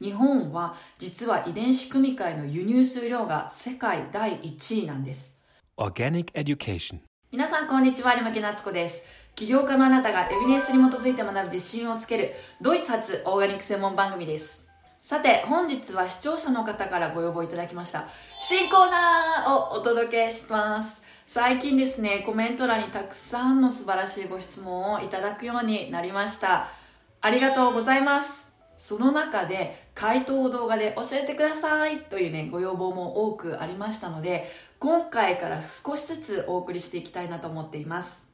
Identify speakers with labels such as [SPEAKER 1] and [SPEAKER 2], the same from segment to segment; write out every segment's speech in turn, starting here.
[SPEAKER 1] 日本は実は遺伝子組み換えの輸入数量が世界第1位なんです。
[SPEAKER 2] Organic Education
[SPEAKER 1] 皆さんこんにちは、有馬夏子です。起業家のあなたがエビデンスに基づいて学ぶ自信をつけるドイツ発オーガニック専門番組です。さて、本日は視聴者の方からご要望いただきました。新コーナーをお届けします。最近ですね、コメント欄にたくさんの素晴らしいご質問をいただくようになりました。ありがとうございます。その中で回答を動画で教えてくださいというね、ご要望も多くありましたので、今回から少しずつお送りしていきたいなと思っています。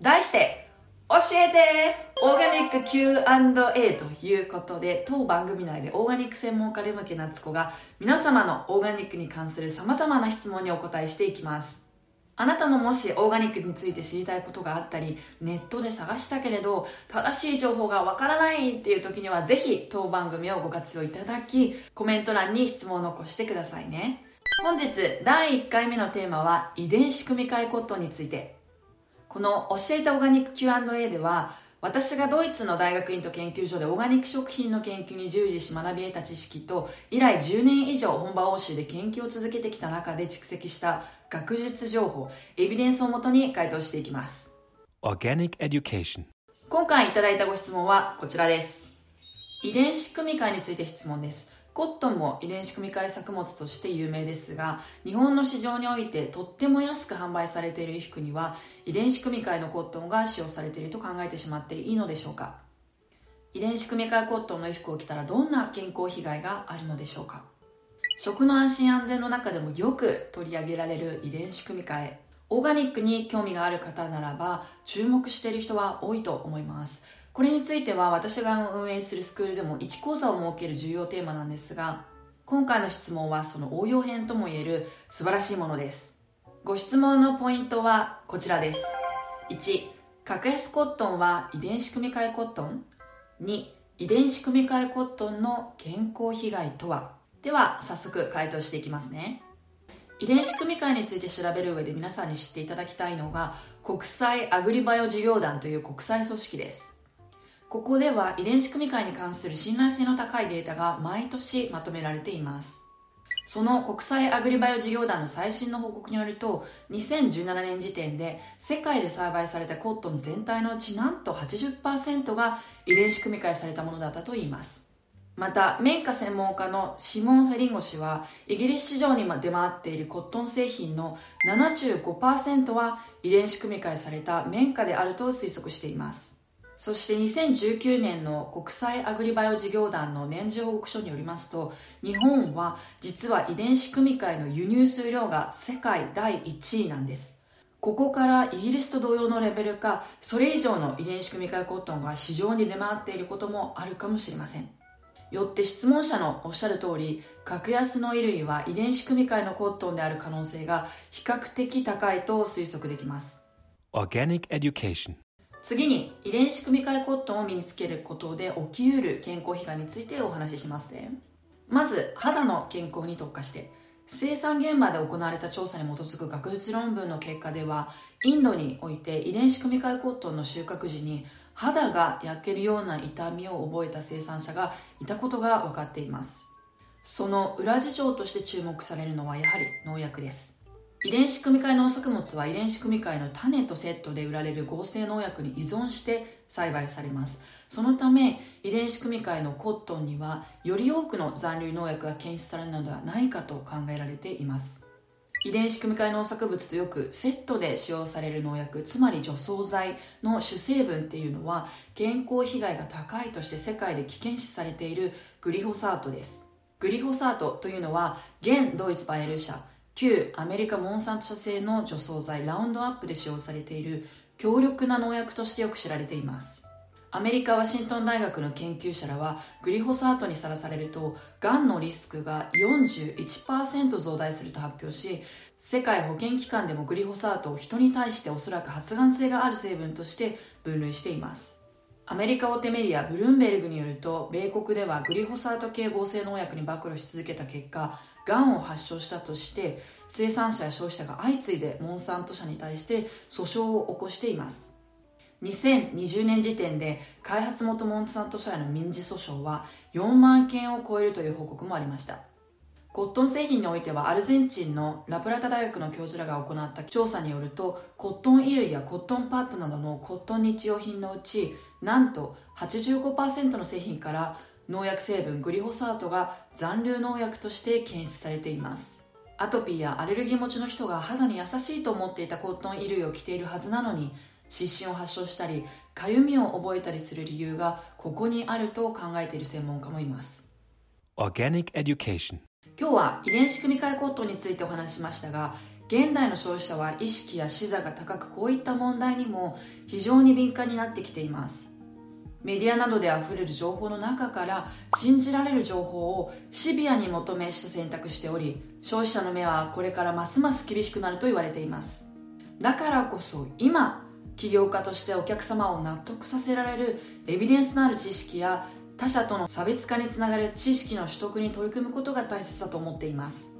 [SPEAKER 1] 題して、教えてオーガニック Q&A ということで、当番組内でオーガニック専門家で向け夏子が皆様のオーガニックに関する様々な質問にお答えしていきます。あなたももしオーガニックについて知りたいことがあったり、ネットで探したけれど、正しい情報がわからないっていう時には、ぜひ当番組をご活用いただき、コメント欄に質問を残してくださいね。本日、第1回目のテーマは、遺伝子組み換えコットンについて。この教えたオーガニック Q&A では、私がドイツの大学院と研究所でオーガニック食品の研究に従事し学び得た知識と、以来10年以上本場欧州で研究を続けてきた中で蓄積した学術情報、エビデンスをもとに回答していきます。今回いただいたご質問はこちらです。遺伝子組み換えについて質問です。コットンも遺伝子組み換え作物として有名ですが、日本の市場においてとっても安く販売されている衣服には、遺伝子組み換えのコットンが使用されていると考えてしまっていいのでしょうか？遺伝子組み換えコットンの衣服を着たらどんな健康被害があるのでしょうか？食の安心安全の中でもよく取り上げられる遺伝子組み換え。オーガニックに興味がある方ならば注目している人は多いと思います。これについては私が運営するスクールでも1講座を設ける重要テーマなんですが今回の質問はその応用編ともいえる素晴らしいものですご質問のポイントはこちらです。1、格安コットンは遺伝子組み換えコットン ?2、遺伝子組み換えコットンの健康被害とはでは、早速回答していきますね。遺伝子組み換えについて調べる上で皆さんに知っていただきたいのが、国際アグリバイオ事業団という国際組織です。ここでは遺伝子組み換えに関する信頼性の高いデータが毎年まとめられています。その国際アグリバイオ事業団の最新の報告によると、2017年時点で世界で栽培されたコットン全体のうちなんと80%が遺伝子組み換えされたものだったといいます。また、綿花専門家のシモン・フェリンゴ氏は、イギリス市場に出回っているコットン製品の75%は遺伝子組み換えされた綿花であると推測しています。そして2019年の国際アグリバイオ事業団の年次報告書によりますと、日本は実は遺伝子組み換えの輸入数量が世界第1位なんです。ここからイギリスと同様のレベルか、それ以上の遺伝子組み換えコットンが市場に出回っていることもあるかもしれません。よって質問者のおっしゃる通り、格安の衣類は遺伝子組み換えのコットンである可能性が比較的高いと推測できます。
[SPEAKER 2] Organic Education
[SPEAKER 1] 次に遺伝子組み換えコットンを身につけることで起きうる健康被害についてお話ししますね。まず肌の健康に特化して生産現場で行われた調査に基づく学術論文の結果ではインドにおいて遺伝子組み換えコットンの収穫時に肌が焼けるような痛みを覚えた生産者がいたことが分かっています。その裏事情として注目されるのはやはり農薬です。遺伝子組み換え農作物は遺伝子組み換えの種とセットで売られる合成農薬に依存して栽培されます。そのため遺伝子組み換えのコットンにはより多くの残留農薬が検出されるのではないかと考えられています。遺伝子組み換え農作物とよくセットで使用される農薬つまり除草剤の主成分っていうのは健康被害が高いとして世界で危険視されているグリホサートです。グリホサートというのは現ドイツバイエル社旧アメリカモンサント社製の除草剤ラウンドアップで使用されている強力な農薬としてよく知られています。アメリカ・ワシントン大学の研究者らはグリホサートにさらされるとがんのリスクが41%増大すると発表し世界保健機関でもグリホサートを人に対しておそらく発がん性がある成分として分類しています。アメリカ大手メディアブルーンベルグによると米国ではグリホサート系合成農薬に暴露し続けた結果がんを発症したとして生産者や消費者が相次いでモンサント社に対して訴訟を起こしています。2020年時点で開発元モンサント社への民事訴訟は4万件を超えるという報告もありました。コットン製品においてはアルゼンチンのラプラタ大学の教授らが行った調査によるとコットン衣類やコットンパッドなどのコットン日用品のうちなんと85%の製品から農薬成分グリホサートが残留農薬として検出されています。アトピーやアレルギー持ちの人が肌に優しいと思っていたコットン衣類を着ているはずなのに湿疹を発症したりかゆみを覚えたりする理由がここにあると考えている専門家もいます。
[SPEAKER 2] Organic Education.
[SPEAKER 1] 今日は遺伝子組み換えコットンについてお話ししましたが現代の消費者は意識や視座が高くこういった問題にも非常に敏感になってきていますメディアなどで溢れる情報の中から信じられる情報をシビアに求めして選択しており消費者の目はこれからますます厳しくなると言われています。だからこそ今起業家としてお客様を納得させられるエビデンスのある知識や他者との差別化につながる知識の取得に取り組むことが大切だと思っています。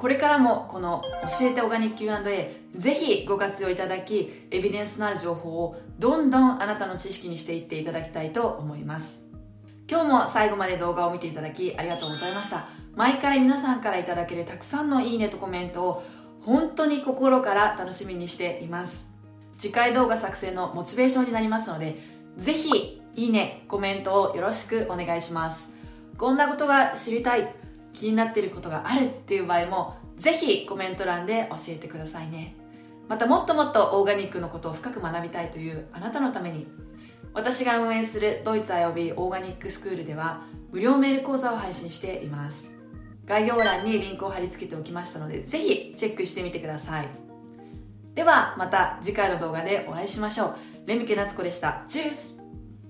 [SPEAKER 1] これからもこの教えてオガニック Q&A ぜひご活用いただきエビデンスのある情報をどんどんあなたの知識にしていっていただきたいと思います。今日も最後まで動画を見ていただきありがとうございました。毎回皆さんからいただけるたくさんのいいねとコメントを本当に心から楽しみにしています。次回動画作成のモチベーションになりますのでぜひいいねコメントをよろしくお願いします。こんなことが知りたい。気になっていることがあるっていう場合もぜひコメント欄で教えてくださいね。またもっともっとオーガニックのことを深く学びたいというあなたのために私が運営するドイツ IOB オーガニックスクールでは無料メール講座を配信しています。概要欄にリンクを貼り付けておきましたのでぜひチェックしてみてください。ではまた次回の動画でお会いしましょう。レミケナツコでした。チュース。